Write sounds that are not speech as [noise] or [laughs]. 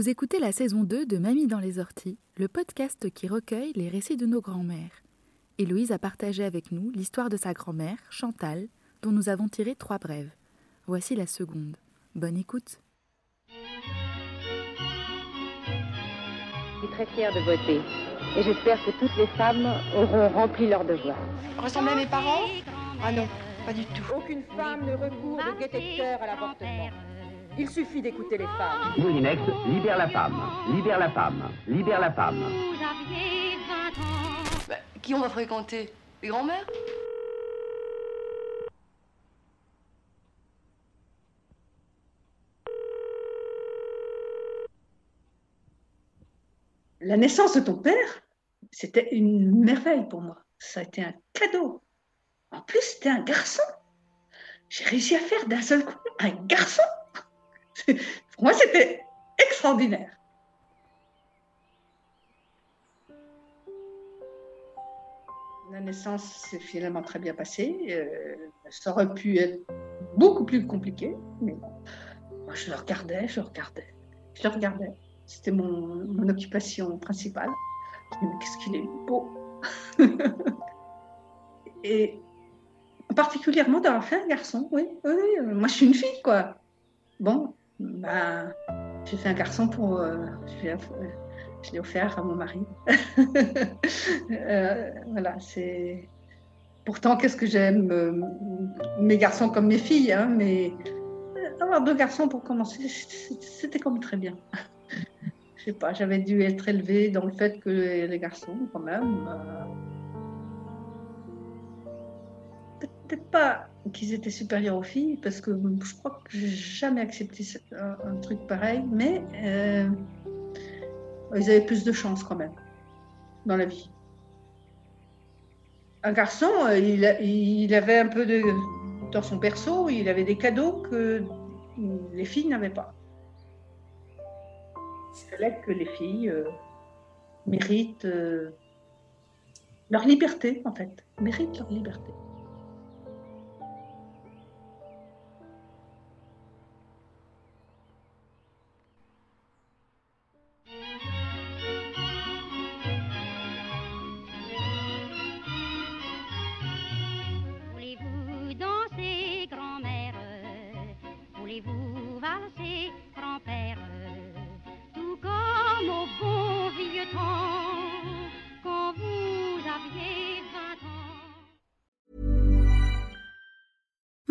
Vous écoutez la saison 2 de Mamie dans les orties, le podcast qui recueille les récits de nos grands-mères. Héloïse a partagé avec nous l'histoire de sa grand-mère, Chantal, dont nous avons tiré trois brèves. Voici la seconde. Bonne écoute. Je suis très fière de voter. Et j'espère que toutes les femmes auront rempli leur devoir. Ressemblez à mes parents? Ah non, pas du tout. Aucune femme ne recourt de cœur à l'avortement. Il suffit d'écouter les femmes. Moulinex, libère la femme, libère la femme, libère la femme. Bah, qui on va fréquenter? Les grands-mères? La naissance de ton père, c'était une merveille pour moi. Ça a été un cadeau. En plus, c'était un garçon. J'ai réussi à faire d'un seul coup un garçon. [laughs] Pour moi, c'était extraordinaire. La naissance s'est finalement très bien passée. Euh, ça aurait pu être beaucoup plus compliqué, mais. Moi, je le regardais, je le regardais, je le regardais. C'était mon, occupation principale. Qu'est-ce qu'il est beau [laughs] Et particulièrement d'avoir fait un garçon, oui, oui. Moi, je suis une fille, quoi. Bon, ben, j'ai fait un garçon pour. euh, je l'ai off- je l'ai offert à mon mari. [laughs] Euh, voilà, c'est. Pourtant, qu'est-ce que j'aime euh, mes garçons comme mes filles, hein, mais euh, avoir deux garçons pour commencer, c'était même très bien. [laughs] Je sais pas, j'avais dû être élevée dans le fait que les garçons, quand même. Peut-être pas qu'ils étaient supérieurs aux filles, parce que je crois que j'ai jamais accepté ce- un, truc pareil, mais euh, ils avaient plus de chance quand même dans la vie. Un garçon, euh, il, avait un peu de. Dans son perso, il avait des cadeaux que les filles n'avaient pas. Il fallait que les filles euh, méritent leur liberté, en fait. Méritent leur liberté. Voulez-vous valser,